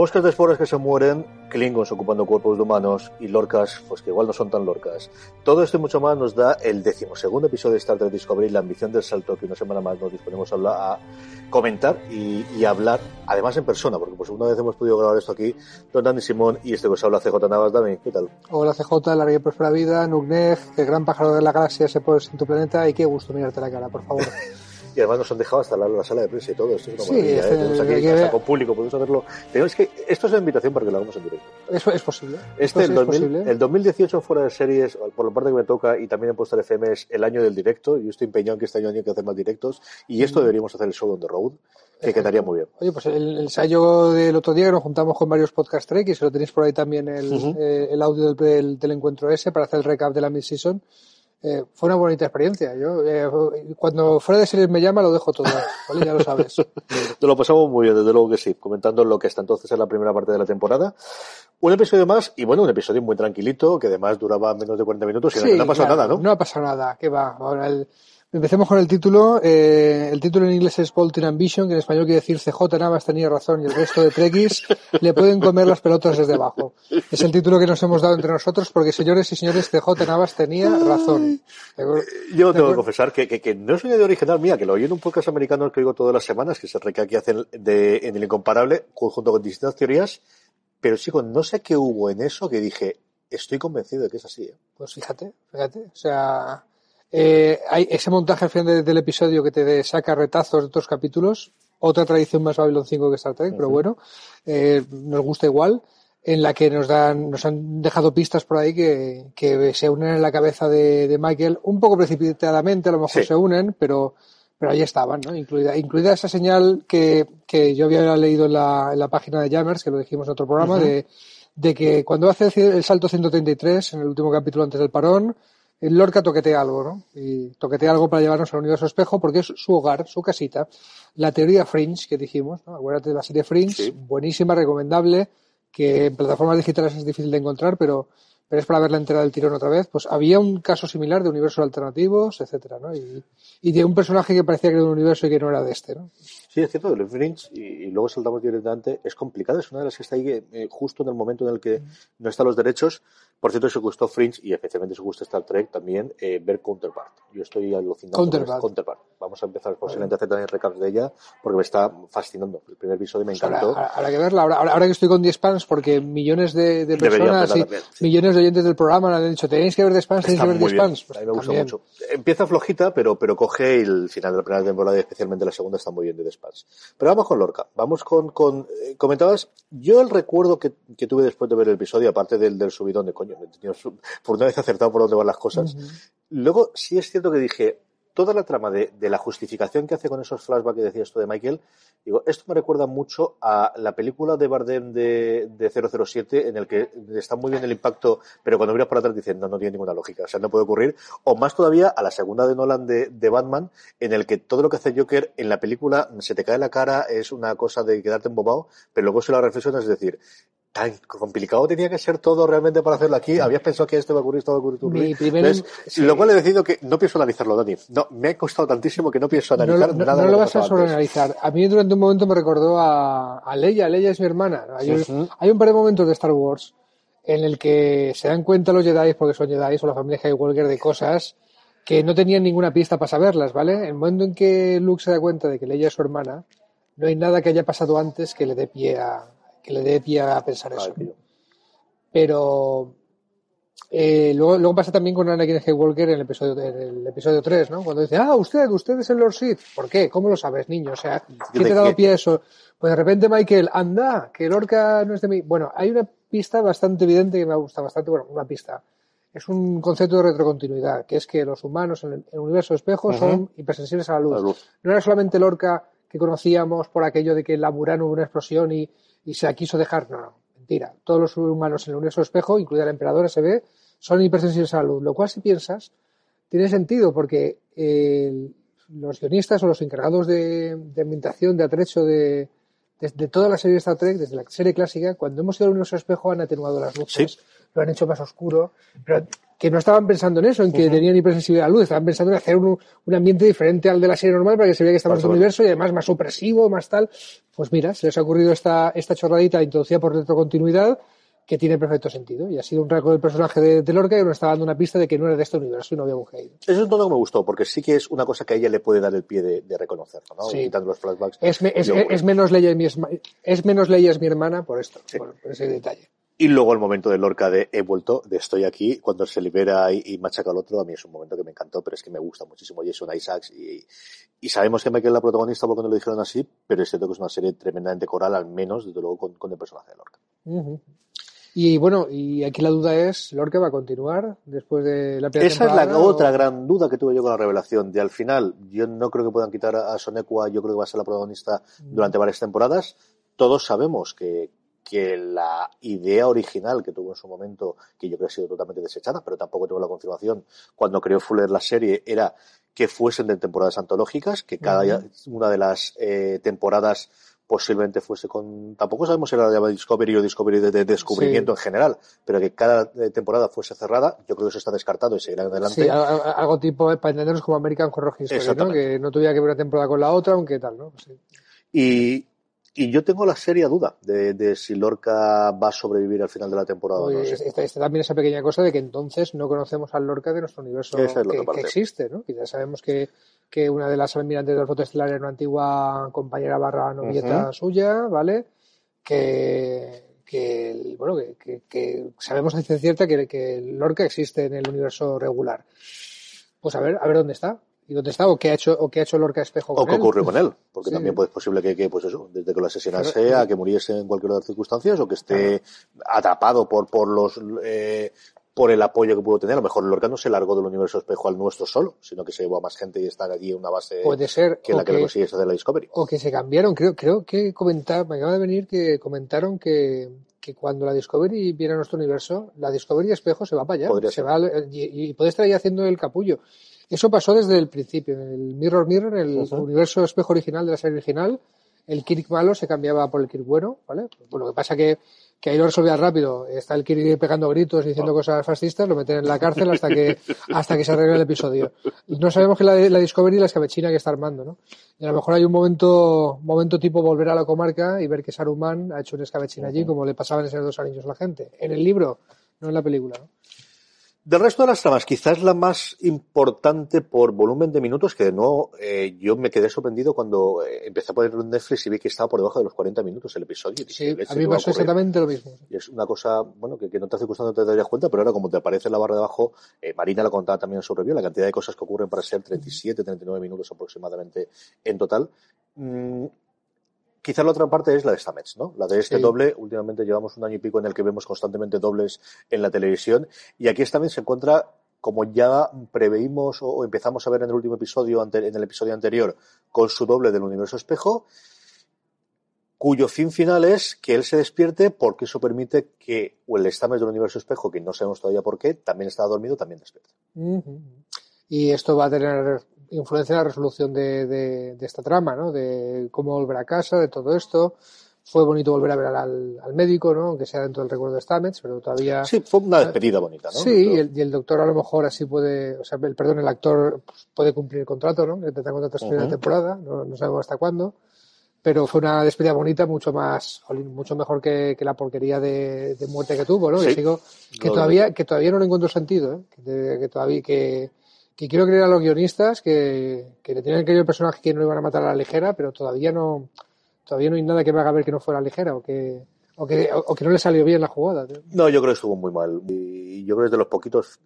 Bosques de esporas que se mueren, Klingons ocupando cuerpos de humanos y Lorcas, pues que igual no son tan Lorcas. Todo esto y mucho más nos da el decimosegundo episodio de Star Trek Discovery, la ambición del salto, que una semana más nos disponemos a, hablar, a comentar y, y, hablar, además en persona, porque por segunda vez hemos podido grabar esto aquí, don Dani Simón y este que os habla CJ Navas. Dani, ¿qué tal? Hola CJ, larga y próspera vida, Nugneg, el gran pájaro de la galaxia se pone en tu planeta y qué gusto mirarte la cara, por favor. y además nos han dejado hasta la, la, sala de prensa y todo. Esto es una sí, maravilla. este, ¿eh? Tenemos aquí hasta con público, podemos hacerlo. Tenemos que, esto es una invitación para que lo hagamos en directo. Eso es posible. Este, el, sí es 2000, posible. el 2018 fuera de series, por la parte que me toca, y también en Postal FM es el año del directo. Yo estoy empeñado en que este año hay que hacer más directos. Y esto deberíamos hacer el show on the road, que quedaría muy bien. Oye, pues el, ensayo del otro día que nos juntamos con varios podcast se lo tenéis por ahí también el, Ujú. eh, el audio del, del, del encuentro ese para hacer el recap de la mid-season. Eh, fue una bonita experiencia. Yo, eh, cuando fuera de series me llama, lo dejo todo. ¿vale? Ya lo sabes. Nos lo pasamos muy bien, desde luego que sí, comentando lo que hasta entonces es la primera parte de la temporada. Un episodio más, y bueno, un episodio muy tranquilito, que además duraba menos de 40 minutos y Sí, no ha pasado claro, nada, ¿no? No ha pasado nada. ¿Qué va? Ahora el- Empecemos con el título. Eh, el título en inglés es Bolton Ambition, que en español quiere decir CJ Navas tenía razón y el resto de trekkies le pueden comer las pelotas desde abajo. Es el título que nos hemos dado entre nosotros porque, señores y señores, CJ Navas tenía razón. Yo De tengo que confesar que, que, que no es una idea original mía, que lo oí en un podcast americano que oigo todas las semanas, que se recae aquí hacen de, en el incomparable, junto con distintas teorías, pero chico, no sé qué hubo en eso que dije, estoy convencido de que es así. ¿eh? Pues fíjate, fíjate. O sea, eh, hay ese montaje al final de- del episodio que te saca retazos de otros capítulos, otra tradición más Babylon 5 que Star Trek, pero bueno, eh, nos gusta igual, en la que nos dan, nos han dejado pistas por ahí que, que se unen en la cabeza de, de Michael, un poco precipitadamente, a lo mejor Sí. se unen, pero, pero ahí estaban, ¿no? Incluida, incluida esa señal que, que yo había leído en la, en la página de Jammers, que lo dijimos en otro programa, de, de que cuando hace el el salto 133, en el último capítulo antes del parón, el Lorca toquetea algo, ¿no? Y toquetea algo para llevarnos al universo espejo porque es su hogar, su casita. La teoría Fringe que dijimos, ¿no? Acuérdate de la serie Fringe, Sí. buenísima, recomendable, que en plataformas digitales es difícil de encontrar, pero, pero es para verla entera del tirón otra vez. Pues había un caso similar de universos alternativos, etcétera, ¿no? Y, y de un personaje que parecía que era de un universo y que no era de este, ¿no? Sí, es cierto, el Fringe, y, y luego saltamos directamente, es complicado, es una de las que está ahí eh, justo en el momento en el que no están los derechos. Por cierto, si os gustó Fringe, y especialmente si os gusta Star Trek, también eh, ver Counterpart. Yo estoy alucinando con Counterpart. ese Counterpart. Vamos a empezar posiblemente a hacer también recaps de ella, porque me está fascinando. El primer episodio me Pues ahora, encantó. ahora- habrá que verla. Ahora, ahora- ahora que estoy con 10 fans, porque millones de, de personas y también, sí. millones de oyentes del programa han dicho, tenéis que ver 10 fans, tenéis Está que ver muy 10 bien. fans. Pues a mí me gusta mucho. Empieza flojita, pero, pero coge el final de la primera temporada y especialmente la segunda está muy bien de The Spans. Pero vamos con Lorca. Vamos con, con eh, comentabas, yo el recuerdo que, que tuve después de ver el episodio, aparte del, del subidón de coño, me he tenido su- por una vez acertado por dónde van las cosas. Luego sí es cierto que dije, toda la trama de, de la justificación que hace con esos flashbacks que decías tú de Michael, digo, esto me recuerda mucho a la película de Bardem de, de 007, en el que está muy bien el impacto, pero cuando miras por atrás dices, no, no tiene ninguna lógica, o sea, no puede ocurrir. O más todavía a la segunda de Nolan de, de Batman, en el que todo lo que hace Joker en la película se te cae la cara, es una cosa de quedarte embobado, pero luego si la reflexionas es decir, tan complicado tenía que ser todo realmente para hacerlo aquí. Habías pensado que esto va a ocurrir, esto va a ocurrir. Mi primer- sí. Lo cual he decidido que no pienso analizarlo, Dani. No, me ha costado tantísimo que no pienso No, analizar lo- no- nada. no lo vas a sobreanalizar. A mí durante un momento me recordó a, a Leia. Leia es mi hermana. Hay, un- Ujú. hay un par de momentos de Star Wars en el que se dan cuenta los Jedi, porque son Jedi o la familia Skywalker, de cosas que no tenían ninguna pista para saberlas, ¿vale? En el momento en que Luke se da cuenta de que Leia es su hermana, no hay nada que haya pasado antes que le dé pie a, que le dé pie a pensar eso. Pero eh, luego, luego pasa también con Anakin Skywalker en el episodio, en el episodio 3, ¿no? Cuando dice, ah, usted, usted es el Lord Sith. ¿Por qué? ¿Cómo lo sabes, niño? O sea, ¿quién te ha dado pie a eso? Pues de repente Michael, anda, que Lorca no es de mí. Bueno, hay una pista bastante evidente que me gusta bastante, bueno, una pista. Es un concepto de retrocontinuidad, que es que los humanos en el, universo espejo son hipersensibles a la luz. No era solamente Lorca que conocíamos por aquello de que en la Murano hubo una explosión y, y se la quiso dejar. No, no, mentira. Todos los humanos en el universo espejo, incluida la emperadora, se ve, son hipersensibles a la luz. Lo cual, si piensas, tiene sentido porque eh, los guionistas o los encargados de, de ambientación, de atrecho de, de, toda la serie de Star Trek, desde la serie clásica, cuando hemos ido al universo espejo han atenuado las luces, lo han hecho más oscuro, pero que no estaban pensando en eso, en que tenían hipersensibilidad a la luz, estaban pensando en hacer un, un, ambiente diferente al de la serie normal para que se vea que estamos en el universo y además más opresivo, más tal. Pues mira, se les ha ocurrido esta, esta chorradita introducida por retrocontinuidad que tiene perfecto sentido. Y ha sido un rasgo del personaje de, de, Lorca que nos está dando una pista de que no era de este universo y no había un Eso es un tono que me gustó, porque sí que es una cosa que a ella le puede dar el pie de, de reconocerlo, ¿no? Sí. Quitando los flashbacks. Es, me, es, es, menos ley es mi, es menos ley es mi hermana por esto, sí. por, por ese detalle. Y luego el momento de Lorca de he vuelto, de estoy aquí, cuando se libera y, y, machaca al otro, a mí es un momento que me encantó, pero es que me gusta muchísimo Jason Isaacs y, y sabemos que Michael es la protagonista porque no lo dijeron así, pero es cierto que es una serie tremendamente coral, al menos, desde luego, con, con el personaje de Lorca. Uh -huh. Y bueno, y aquí la duda es, ¿Lorca va a continuar después de la primera Esa es la o... otra gran duda que tuve yo con la revelación. De al final, yo no creo que puedan quitar a Sonekwa, yo creo que va a ser la protagonista durante varias temporadas. Todos sabemos que, que la idea original que tuvo en su momento, que yo creo que ha sido totalmente desechada, pero tampoco tengo la confirmación, cuando creó Fuller la serie, era que fuesen de temporadas antológicas, que cada uh -huh. una de las eh, temporadas posiblemente fuese con, tampoco sabemos si era la de Discovery o Discovery de, de descubrimiento sí. en general, pero que cada eh, temporada fuese cerrada, yo creo que eso está descartado y seguirá adelante. Sí, algo tipo, para entendernos como American Horror History, ¿no? Que no tuviera que ver una temporada con la otra, aunque tal, ¿no? Sí. Y, y yo tengo la seria duda de, de, si Lorca va a sobrevivir al final de la temporada. No sé. está, está, también esa pequeña cosa de que entonces no conocemos al Lorca de nuestro universo es que, que, existe, ¿no? Ya sabemos que, que una de las almirantes del fotoestelar era una antigua compañera barra novieta uh -huh. suya, ¿vale? Que, que bueno, que, que, que sabemos a cierta que, que Lorca existe en el universo regular. Pues a ver, a ver dónde está y dónde está o qué ha hecho o qué ha hecho Lorca Espejo con o qué ocurrió con él porque sí. también pues, es posible que, que, pues eso desde que lo asesinase Pero, a que muriese en cualquier otra circunstancias o que esté claro. atrapado por por los eh, por el apoyo que pudo tener. A lo mejor Lorca no se largó del universo espejo al nuestro solo, sino que se llevó a más gente y está allí en una base Puede ser, que la que, que le consigues hacer la Discovery. O que se cambiaron. Creo, creo que comentar, me acaba de venir que comentaron que, que cuando la Discovery viene a nuestro universo, la Discovery espejo se va para allá. Podría se ser. va y, y, puede estar ahí haciendo el capullo. Eso pasó desde el principio. En el Mirror Mirror, en el uh -huh. universo espejo original de la serie original, el Kirk malo se cambiaba por el Kirk bueno, ¿vale? Bueno, lo que pasa que que ahí lo resolvía rápido. Está el Kirk pegando gritos y diciendo oh. cosas fascistas, lo meten en la cárcel hasta que, hasta que se arregle el episodio. No sabemos que la, la Discovery la escabechina que está armando, ¿no? Y a lo mejor hay un momento, momento tipo volver a la comarca y ver que Saruman ha hecho un escabechín allí, uh -huh. como le pasaba en esos dos anillos a la gente. En el libro, no en la película, ¿no? Del resto de las tramas, quizás la más importante por volumen de minutos, que no, eh, yo me quedé sorprendido cuando eh, empecé a poner en Netflix y vi que estaba por debajo de los 40 minutos el episodio. Sí, a mí me pasó exactamente lo mismo. Y es una cosa, bueno, que, que en otras circunstancias no te darías cuenta, pero ahora como te aparece en la barra de abajo, eh, Marina lo contaba también en su review, la cantidad de cosas que ocurren para ser 37, 39 minutos aproximadamente en total. Mm, Quizá la otra parte es la de Stamets, ¿no? La de este sí. doble. Últimamente llevamos un año y pico en el que vemos constantemente dobles en la televisión. Y aquí Stamets se encuentra, como ya preveímos o empezamos a ver en el último episodio, en el episodio anterior, con su doble del universo espejo, cuyo fin final es que él se despierte porque eso permite que o el Stamets del universo espejo, que no sabemos todavía por qué, también está dormido, también despierte. Uh -huh. Y esto va a tener influencia en la resolución de, de, de, esta trama, ¿no? De cómo volver a casa, de todo esto. Fue bonito volver a ver al, al médico, ¿no? Aunque sea dentro del recuerdo de Stamets, pero todavía... Sí, fue una despedida bonita, ¿no? Sí, y el, y el, doctor a lo mejor así puede, o sea, el, perdón, el actor puede cumplir el contrato, ¿no? Que contrato hasta uh -huh. de temporada, no, no, sabemos hasta cuándo. pero fue una despedida bonita, mucho más, mucho mejor que, que la porquería de, de, muerte que tuvo, ¿no? Sí. Que sigo, que todavía, que todavía no le encuentro sentido, ¿eh? Que, que todavía, que, que quiero creer a los guionistas que, que le tenían querido el personaje que no lo iban a matar a la ligera, pero todavía no, todavía no hay nada que me haga ver que no fuera ligera o que, o que, o que no le salió bien la jugada. ¿no? No, yo creo que estuvo muy mal. Y yo creo que es de los poquitos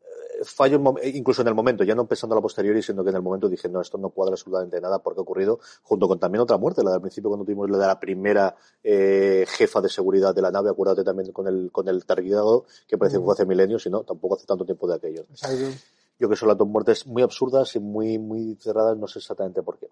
eh, fallos, incluso en el momento, ya no pensando a la posteriori, sino que en el momento dije, no, esto no cuadra absolutamente nada porque ha ocurrido, junto con también otra muerte, la del principio cuando tuvimos la de la primera eh, jefa de seguridad de la nave, acuérdate también con el, con el targuidado, que parece que fue hace milenios, y no, tampoco hace tanto tiempo de aquello. Exacto. Yo que son las dos muertes muy absurdas y muy, muy cerradas, no sé exactamente por qué.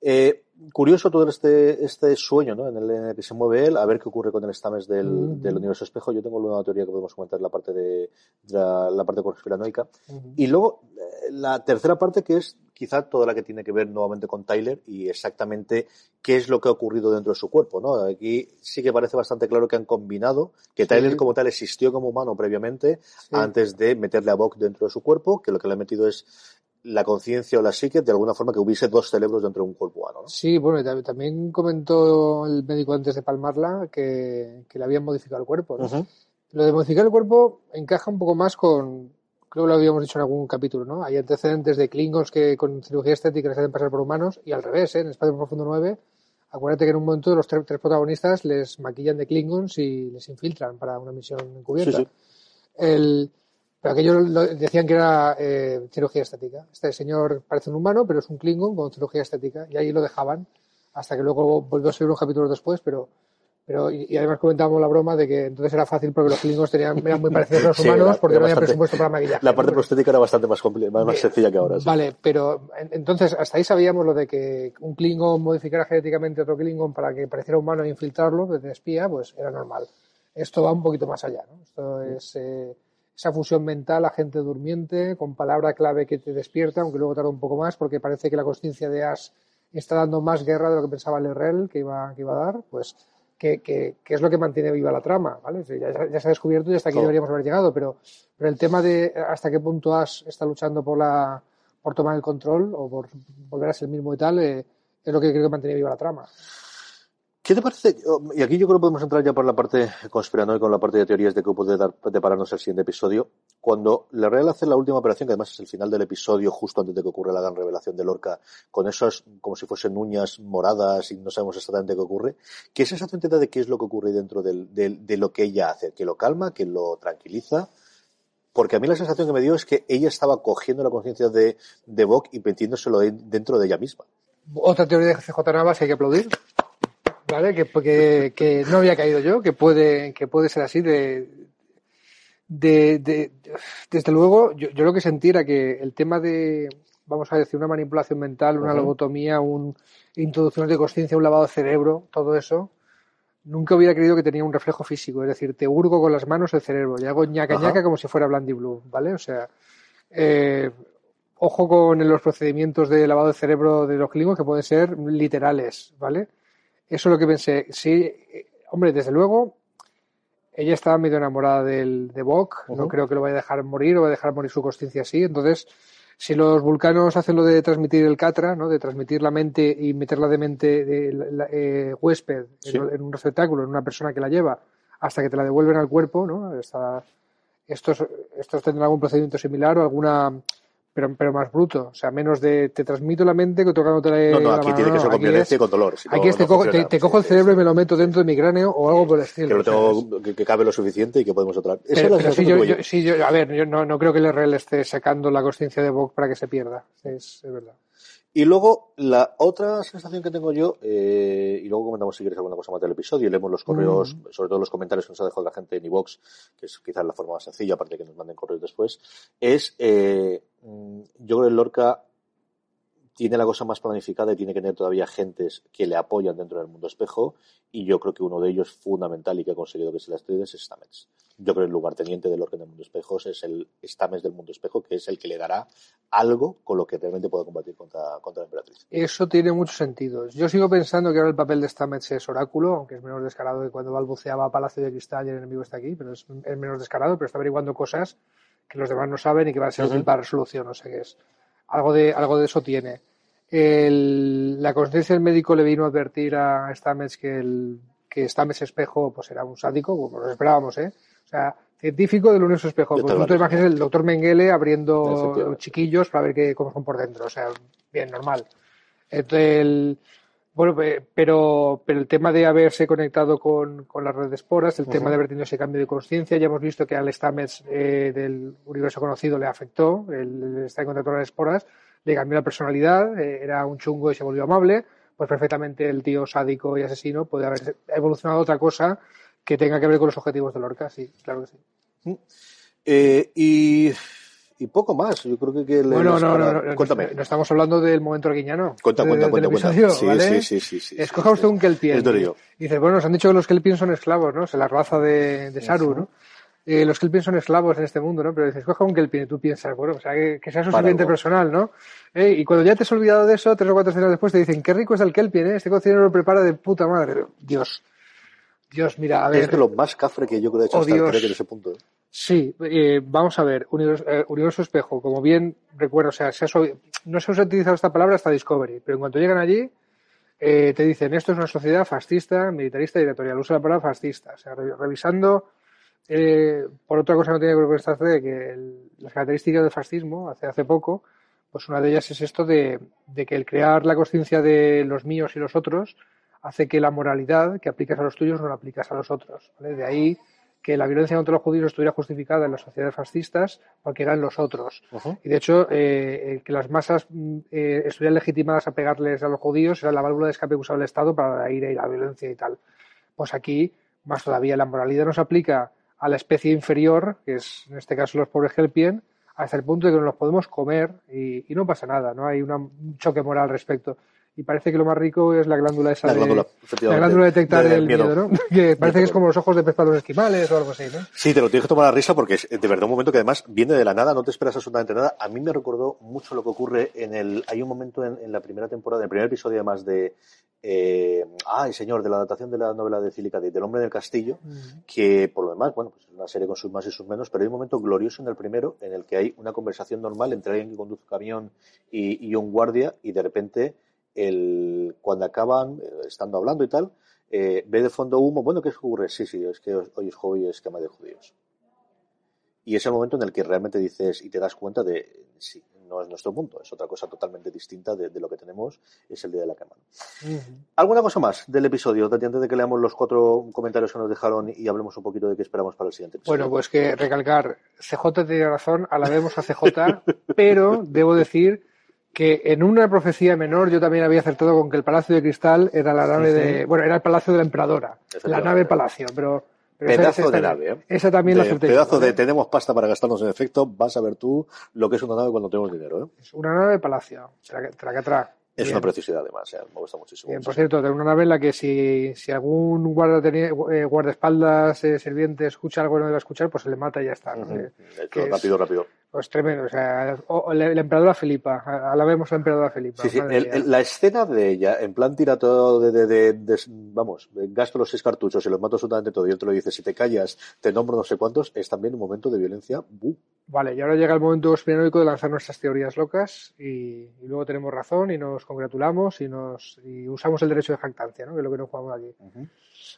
Eh, curioso todo este, este sueño, ¿no? En el, en el, que se mueve él, a ver qué ocurre con el Stames del, uh -huh. del universo espejo. Yo tengo una teoría que podemos comentar en la parte de, de la, la, parte conspiranoica. Uh -huh. Y luego, eh, la tercera parte que es quizá toda la que tiene que ver nuevamente con Tyler y exactamente qué es lo que ha ocurrido dentro de su cuerpo, ¿no? Aquí sí que parece bastante claro que han combinado que Tyler sí. como tal existió como humano previamente sí. antes de meterle a Bok dentro de su cuerpo, que lo que le ha metido es la conciencia o la psique de alguna forma que hubiese dos cerebros dentro de un cuerpo humano. ¿no? Sí, bueno, también comentó el médico antes de palmarla que, que le habían modificado el cuerpo. ¿no? Uh -huh. Lo de modificar el cuerpo encaja un poco más con, creo que lo habíamos dicho en algún capítulo, ¿no? Hay antecedentes de Klingons que con cirugía estética les hacen pasar por humanos y al revés, ¿eh? En Espacio Profundo 9, acuérdate que en un momento los tres, tres protagonistas les maquillan de Klingons y les infiltran para una misión encubierta. Sí, sí. El, pero aquellos decían que era eh, cirugía estética. Este señor parece un humano, pero es un Klingon con cirugía estética y ahí lo dejaban hasta que luego volvió a ser unos capítulos después, pero pero, y, y, además comentábamos la broma de que entonces era fácil porque los Klingons tenían, eran muy parecidos a los humanos era, porque era no había presupuesto para maquillaje. La parte prostética era bastante más, más, más sencilla que ahora. Sí. Vale, pero entonces hasta ahí sabíamos lo de que un Klingon modificara genéticamente a otro Klingon para que pareciera humano e infiltrarlo desde espía, pues era normal. Esto va un poquito más allá, ¿no? Esto es eh, esa fusión mental, agente durmiente, con palabra clave que te despierta, aunque luego tarda un poco más porque parece que la conciencia de Ash está dando más guerra de lo que pensaba el RL que iba, que iba a dar, pues que, que, que, es lo que mantiene viva la trama, ¿vale? Ya, ya se ha descubierto y hasta aquí deberíamos haber llegado, pero, pero el tema de hasta qué punto Ash está luchando por la por tomar el control o por volver a ser el mismo y tal, eh, es lo que creo que mantiene viva la trama. ¿Qué te parece? Y aquí yo creo que podemos entrar ya por la parte conspiranoica, con la parte de teorías de que puede dar, depararnos el siguiente episodio. Cuando la Real hace la última operación, que además es el final del episodio, justo antes de que ocurra la gran revelación de Lorca, con esas, como si fuesen uñas moradas y no sabemos exactamente qué ocurre, ¿qué sensación te da de qué es lo que ocurre dentro del, del, de lo que ella hace? ¿Que lo calma? ¿Que lo tranquiliza? Porque a mí la sensación que me dio es que ella estaba cogiendo la conciencia de, de Bok y metiéndoselo dentro de ella misma. Otra teoría de CJ Navas hay que aplaudir. ¿Vale? Que, que, que, no había caído yo, que puede, que puede ser así de, de, de desde luego, yo, yo, lo que sentí era que el tema de, vamos a decir, una manipulación mental, una uh -huh. lobotomía, un introducción de conciencia, un lavado de cerebro, todo eso, nunca hubiera creído que tenía un reflejo físico, es decir, te hurgo con las manos el cerebro y hago ñaca ñaca como si fuera Blandy Blue, ¿vale? O sea, eh, ojo con los procedimientos de lavado de cerebro de los clínicos que pueden ser literales, ¿vale? Eso es lo que pensé. Sí, hombre, desde luego, ella estaba medio enamorada del, de Bok. Uh -huh. No creo que lo vaya a dejar morir o va a dejar morir su conciencia así. Entonces, si los vulcanos hacen lo de transmitir el Catra, ¿no? de transmitir la mente y meterla de mente de la, eh, huésped sí. en, en, un receptáculo, en una persona que la lleva, hasta que te la devuelven al cuerpo, ¿no? Estos, estos tendrán algún procedimiento similar o alguna pero, pero más bruto, o sea, menos de te transmito la mente que tocándote la No, no, aquí la tiene mano, que ser con aquí violencia y con dolor. si no, Aquí es, te, no cojo, te, te cojo el cerebro y me lo meto dentro de mi cráneo o algo por el estilo. Que lo tengo, que, que cabe lo suficiente y que podemos otra. Esa pero, sí, yo, sí, yo- a ver, yo no, no creo que el RL esté sacando la conciencia de Vogue para que se pierda. Es, es verdad. Y luego, la otra sensación que tengo yo, eh, y luego comentamos si quieres alguna cosa más del episodio, y leemos los correos, sobre todo los comentarios que nos ha dejado la gente en iVox, que es quizás la forma más sencilla, aparte de que nos manden correos después, es, eh, mm, yo creo que Lorca tiene la cosa más planificada y tiene que tener todavía gentes que le apoyan dentro del mundo espejo, y yo creo que uno de ellos fundamental y que ha conseguido que se la estrelle es Stamets. Yo creo que el lugarteniente de Lorca en el mundo espejo es el Stamets del mundo espejo, que es el que le dará algo con lo que realmente pueda combatir contra, contra la emperatriz. Eso tiene muchos sentidos. Yo sigo pensando que ahora el papel de Stamets es oráculo, aunque es menos descarado que cuando balbuceaba a Palacio de Cristal y el enemigo está aquí, pero es, es menos descarado, pero está averiguando cosas que los demás no saben y que van a ser útil para resolución, o sea que es algo de, algo de eso tiene. el, la conciencia del médico le vino a advertir a Stamets que, el, que Stamets Espejo pues era un sádico, como nos esperábamos, ¿eh? Sea, científico del universo espejo. Pues tú imaginas el doctor Mengele abriendo chiquillos para ver qué, cómo son por dentro. O sea, bien, normal. Entonces, el, bueno, pero, pero el tema de haberse conectado con, con la red de esporas, el tema de haber tenido ese cambio de conciencia, ya hemos visto que al Stamets eh, del universo conocido le afectó, el, está en contacto con las esporas, le cambió la personalidad, eh, era un chungo y se volvió amable, pues perfectamente el tío sádico y asesino puede haber evolucionado a otra cosa que tenga que ver con los objetivos de Lorca, sí, claro que sí. Mm. Eh, y y poco más. Yo creo que, que bueno, no, no, no, Cuéntame. No estamos hablando del momento arguiñano. Cuenta, cuenta, cuenta, cuenta. Sí, sí, sí, sí, sí, Escoja usted un Kelpien. Y dice, bueno, nos han dicho que los Kelpien son esclavos, ¿no? Es la raza de, de Saru, ¿no? Eh, los Kelpien son esclavos en este mundo, ¿no? Pero dices, escoja un Kelpien y tú piensas, bueno, o sea, que, que sea su siguiente personal, ¿no? Eh, y cuando ya te has olvidado de eso, tres o cuatro escenas después te dicen, qué rico es el Kelpien, ¿eh? Este cocinero lo prepara de puta madre. Dios. Dios, mira, a ver. Es de lo más cafre que yo creo que he hecho oh, hasta Dios. en ese punto. ¿eh? Sí, eh, vamos a ver, universo, eh, universo, espejo, como bien recuerdo, o sea, se no se ha utilizado esta palabra hasta Discovery, pero en cuanto llegan allí, eh, te dicen, esto es una sociedad fascista, militarista y dictatorial, usa la palabra fascista, o sea, revisando, eh, por otra cosa no tiene que ver con esta de que el, las características del fascismo, hace, hace poco, pues una de ellas es esto de, de que el crear la conciencia de los míos y los otros hace que la moralidad que aplicas a los tuyos no la aplicas a los otros, ¿vale? De ahí que la violencia contra los judíos estuviera justificada en las sociedades fascistas porque eran los otros. Y de hecho, eh, que las masas mm, eh, estuvieran legitimadas a pegarles a los judíos era la válvula de escape que usaba el Estado para la ira y la violencia y tal. Pues aquí, más todavía, la moralidad nos aplica a la especie inferior, que es en este caso los pobres Helpien, hasta el punto de que nos los podemos comer y, y no pasa nada, no hay un choque moral al respecto y parece que lo más rico es la glándula esa la glándula, de, la glándula de detectar el miedo, ¿no? que parece que es como los ojos de pez para los esquimales o algo así, ¿no? Sí, te lo tienes que tomar a risa porque es de verdad un momento que además viene de la nada, no te esperas absolutamente nada. A mí me recordó mucho lo que ocurre en el, hay un momento en, la primera temporada, en el primer episodio además de, eh, ay señor, de la adaptación de la novela de Philip del hombre del castillo, que por lo demás, bueno, pues es una serie con sus más y sus menos, pero hay un momento glorioso en el primero en el que hay una conversación normal entre alguien que conduce un camión y, y un guardia y de repente el, cuando acaban eh, estando hablando y tal, eh, ve de fondo humo, bueno, ¿qué ocurre? Sí, sí, es que hoy es hobby esquema de judíos. Y es el momento en el que realmente dices y te das cuenta de, sí, no es nuestro punto, es otra cosa totalmente distinta de, lo que tenemos, es el día de la cama. ¿Alguna cosa más del episodio? Antes de que leamos los cuatro comentarios que nos dejaron y hablemos un poquito de qué esperamos para el siguiente episodio. Bueno, pues que recalcar, CJ tiene razón, alabemos a CJ, pero debo decir que en una profecía menor yo también había acertado con que el Palacio de Cristal era la nave de, bueno, era el Palacio de la Emperadora, la nave Palacio, pero, pedazo de nave, ¿eh? Esa también la acerté. Pedazo de tenemos pasta para gastarnos en efecto, vas a ver tú lo que es una nave cuando tenemos dinero, ¿eh? Es una nave Palacio, traca, es una preciosidad además, ¿eh? me gusta muchísimo. Bien, por cierto, tengo una nave en la que si, si algún guarda tenía, eh, guardaespaldas, eh, sirviente, escucha algo que no debe escuchar, pues se le mata y ya está. rápido, rápido. Pues tremendo, o sea, la, emperadora Filipa, alabemos a la emperadora Filipa. Sí, sí, la escena de ella, en plan tira todo de, de, de, vamos, gasto los seis cartuchos y los mato absolutamente todo y él te lo dice, si te callas, te nombro no sé cuántos, es también un momento de violencia. Vale, y ahora llega el momento espinóico de lanzar nuestras teorías locas y, y, luego tenemos razón y nos congratulamos y nos y usamos el derecho de jactancia, ¿no? que es lo que nos jugamos aquí.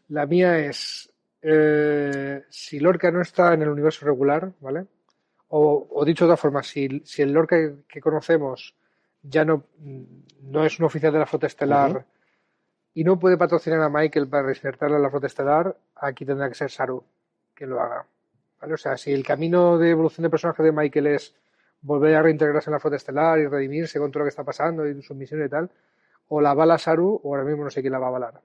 La mía es, eh, si Lorca no está en el universo regular, ¿vale? O, dicho de otra forma, si, si el Lorca que, conocemos ya no, no es un oficial de la flota estelar y no puede patrocinar a Michael para respetarle a la flota estelar, aquí tendrá que ser Saru quien lo haga. ¿Vale? O sea, si el camino de evolución de personaje de Michael es volver a reintegrarse en la flota estelar y redimirse con todo lo que está pasando y su misión y tal, o la bala Saru, o ahora mismo no sé quién la va a balar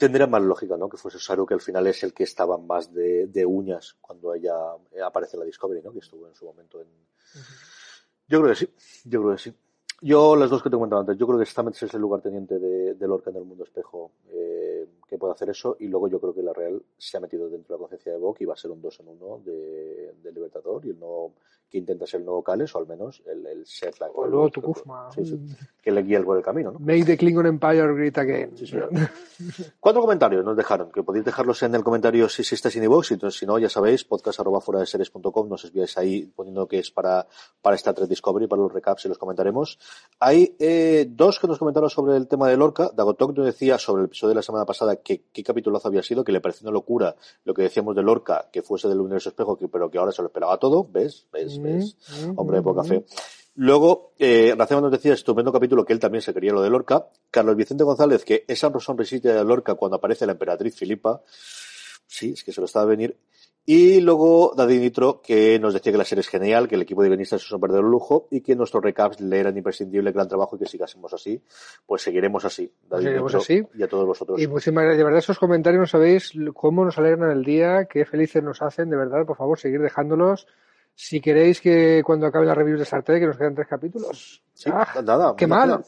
tendría más lógica, ¿no? Que fuese Saru, que al final es el que estaba más de, de uñas cuando ella aparece en la Discovery, ¿no? Que estuvo en su momento en... Yo creo que sí, yo creo que sí. Yo, las dos que te he comentado antes, yo creo que Stamets es el lugarteniente de, de Lorca en el mundo espejo, eh, que pueda hacer eso y luego yo creo que la Real se ha metido dentro de la conciencia de Bock y va a ser un 2 en 1 de, de Libertador y el nuevo que intenta ser el nuevo Cales o al menos el, el ser la, O el nuevo Tukufma. sí, sí, que le guía por el camino, ¿no? Make the Klingon Empire great again. Sí. Cuatro comentarios nos dejaron, que podéis dejarlos en el comentario si existe sin iVoox, y si no, ya sabéis, podcast arroba fuera de series.com, nos enviáis ahí poniendo que es para, para esta 3 Discovery, para los recaps y los comentaremos. Hay eh, dos que nos comentaron sobre el tema de Lorca. Dagotok nos decía sobre el episodio de la semana pasada que qué capitulazo había sido, que le pareció una locura lo que decíamos de Lorca, que fuese del universo espejo, que, pero que ahora se lo esperaba todo. ¿Ves? ¿Ves? ¿Ves? Mm, Hombre de poca mm, fe. Luego, eh, Racema nos decía, estupendo capítulo, que él también se quería lo de Lorca. Carlos Vicente González, que esa sonrisita de Lorca cuando aparece la emperatriz Filipa. Sí, es que se lo estaba a venir. Y luego Daddy Nitro, que nos decía que la serie es genial, que el equipo de guionistas es un verdadero lujo y que nuestros recaps le eran imprescindible, gran trabajo y que sigásemos así. Pues seguiremos así. Daddy Seguiremos Nitro así. Y a todos vosotros. Y muchísimas gracias. De verdad, esos comentarios no sabéis cómo nos alegran el día, qué felices nos hacen. De verdad, por favor, seguir dejándolos. Si queréis que cuando acabe la review de Star Trek, que nos quedan tres capítulos. Sí, Ah, nada. qué mal.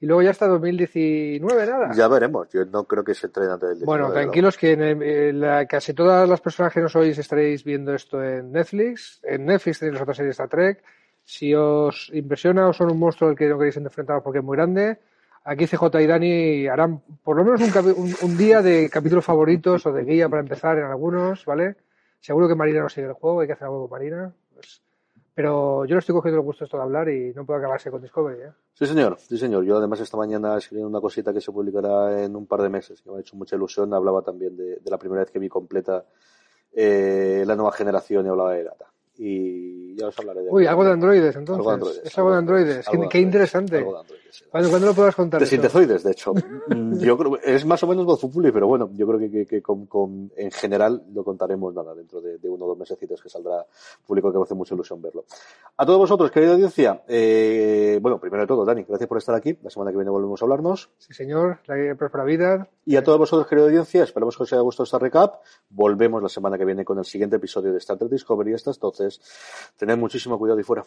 Y luego ya hasta 2019, nada. Ya veremos. Yo no creo que se entrene antes del 19, Bueno, tranquilos que en la- casi todas las personas que nos oís estaréis viendo esto en Netflix. En Netflix tenéis las otras series de Star Trek. Si os impresiona o son un monstruo al que no queréis enfrentaros porque es muy grande, aquí CJ y Dani harán por lo menos un- un día de capítulos favoritos o de guía para empezar en algunos, ¿vale? Seguro que Marina no sigue el juego, hay que hacer algo con Marina. Pero yo no estoy cogiendo el gusto esto de hablar y no puedo acabarse con Discovery, ¿eh? Sí, señor, sí, señor. Yo además esta mañana escribí una cosita que se publicará en un par de meses, que me ha hecho mucha ilusión. Hablaba también de, de la primera vez que vi completa eh, la nueva generación y hablaba de Data. Y ya os hablaré de Uy, algo de androides, entonces. Algo de androides, es algo de androides. algo Qué, interesante. algo de androides, sí. ¿Cuándo, cuándo lo podrás contar? De sintezoides, de hecho. Mm, Yo creo es más o menos voz populi, pero bueno, yo creo que, que- que con, con- en general lo contaremos nada dentro de, de uno o dos mesecitos que saldrá público que me hace mucha ilusión verlo. A todos vosotros, querida audiencia, eh, bueno, primero de todo, Dani, gracias por estar aquí. La semana que viene volvemos a hablarnos. Sí, señor. La para vida. Y a todos vosotros, querida audiencia, esperamos que os haya gustado esta recap. Volvemos la semana que viene con el siguiente episodio de Star Trek Discovery. Hasta entonces, tened muchísimo cuidado y fuera.